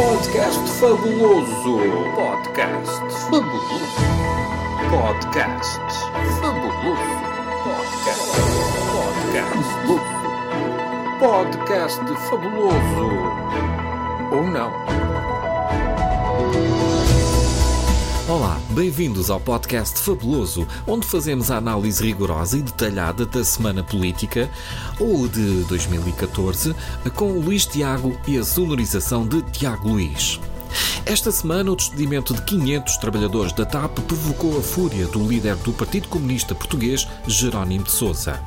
Podcast fabuloso. Podcast fabuloso. Podcast fabuloso. Podcast. Podcast. Podcast fabuloso. Ou não? Olá, bem-vindos ao podcast Fabuloso, onde fazemos a análise rigorosa e detalhada da semana política ou de 2014, com Luís Tiago e a sonorização de Tiago Luís. Esta semana, o despedimento de 500 trabalhadores da TAP provocou a fúria do líder do Partido Comunista Português, Jerónimo de Sousa.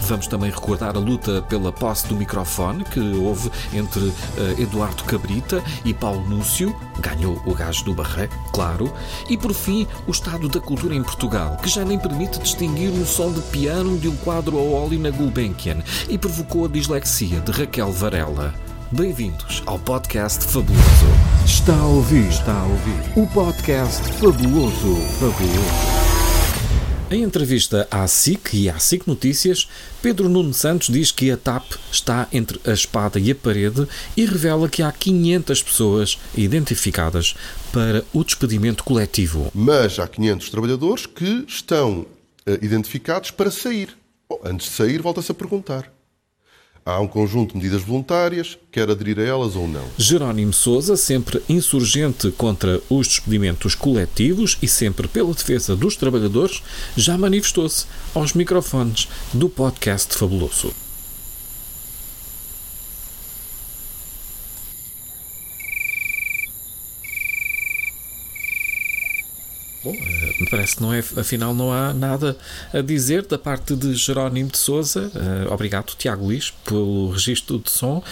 Vamos também recordar a luta pela posse do microfone que houve entre uh, Eduardo Cabrita e Paulo Núcio, ganhou o gajo do barreiro, claro, e por fim o estado da cultura em Portugal, que já nem permite distinguir um som de piano de um quadro ao óleo na Gulbenkian e provocou a dislexia de Raquel Varela. Bem-vindos ao podcast Fabuloso. Está a ouvir, está a ouvir o podcast Fabuloso, Fabuloso. Em entrevista à SIC e à SIC Notícias, Pedro Nuno Santos diz que a TAP está entre a espada e a parede e revela que há 500 pessoas identificadas para o despedimento coletivo. Mas há 500 trabalhadores que estão uh, identificados para sair. Bom, antes de sair, volta-se a perguntar. Há um conjunto de medidas voluntárias, quer aderir a elas ou não. Jerónimo Sousa, sempre insurgente contra os despedimentos coletivos e sempre pela defesa dos trabalhadores, já manifestou-se aos microfones do podcast Fabuloso. Bom, me parece que não é, afinal não há nada a dizer da parte de Jerónimo de Souza. Uh, obrigado, Tiago Luís, pelo registro de som.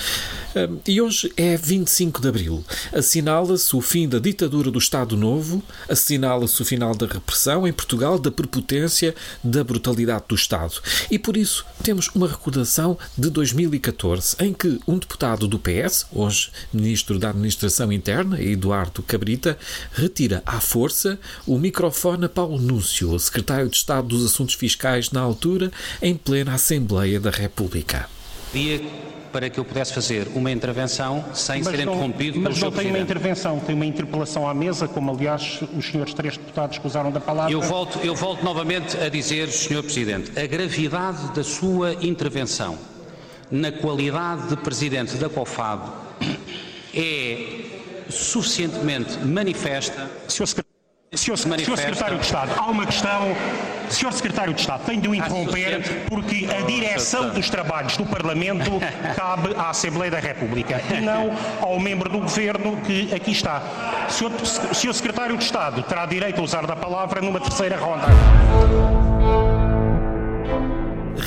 Uh, e hoje é 25 de Abril. Assinala-se o fim da ditadura do Estado Novo, assinala-se o final da repressão em Portugal, da prepotência, da brutalidade do Estado. E por isso temos uma recordação de 2014, em que um deputado do PS, hoje Ministro da Administração Interna, Eduardo Cabrita, retira à força o microfone a Paulo Núncio, secretário de Estado dos Assuntos Fiscais na altura, em plena Assembleia da República. Dia para que eu pudesse fazer uma intervenção sem mas ser não, interrompido Mas não tem uma intervenção, tem uma interpelação à mesa, como aliás os senhores três deputados que usaram da palavra. Eu volto, eu volto novamente a dizer, Sr. Presidente, a gravidade da sua intervenção na qualidade de Presidente da COFAB é suficientemente manifesta. Sr. Secretário Senhor, senhor, Secretário de Estado, há uma questão. Senhor Secretário de Estado, tenho de o interromper porque a direção dos trabalhos do Parlamento cabe à Assembleia da República e não ao membro do Governo que aqui está. Senhor, senhor Secretário de Estado terá direito a usar da palavra numa terceira ronda.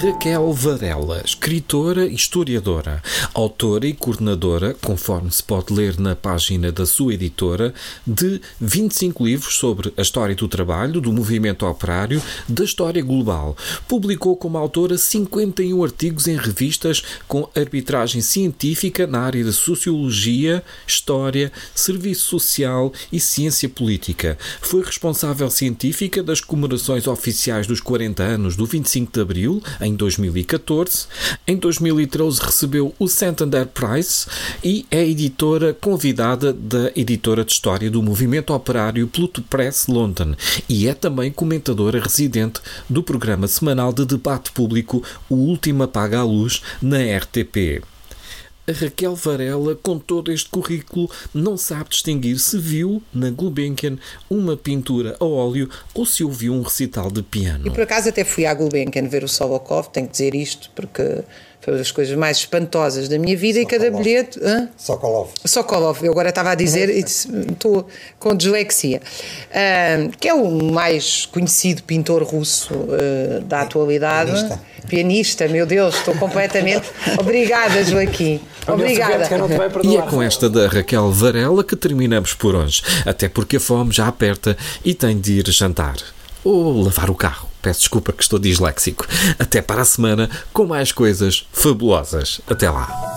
Raquel Varela, escritora e historiadora, autora e coordenadora, conforme se pode ler na página da sua editora, de 25 livros sobre a história do trabalho, do movimento operário, da história global. Publicou como autora 51 artigos em revistas com arbitragem científica na área da sociologia, história, serviço social e ciência política. Foi responsável científica das comemorações oficiais dos 40 anos do 25 de Abril, em 2014. Em 2013 recebeu o Santander Prize e é editora convidada da editora de história do movimento operário Pluto Press London e é também comentadora residente do programa semanal de debate público O Último Apaga a Luz na RTP. A Raquel Varela, com todo este currículo, não sabe distinguir se viu na Gulbenkian uma pintura a óleo ou se ouviu um recital de piano. E por acaso até fui à Gulbenkian ver o Sobokov, tenho que dizer isto, porque foi uma das coisas mais espantosas da minha vida Sokolov. e cada bilhete. Hã? Sokolov. Sokolov, eu agora estava a dizer e estou com dislexia. Uh, que é o mais conhecido pintor russo uh, da atualidade. Pianista. Pianista, meu Deus, estou completamente. Obrigada, Joaquim. Obrigada. E é com esta da Raquel Varela que terminamos por hoje. Até porque a fome já aperta e tem de ir jantar. Ou lavar o carro. Peço desculpa que estou disléxico. Até para a semana com mais coisas fabulosas. Até lá.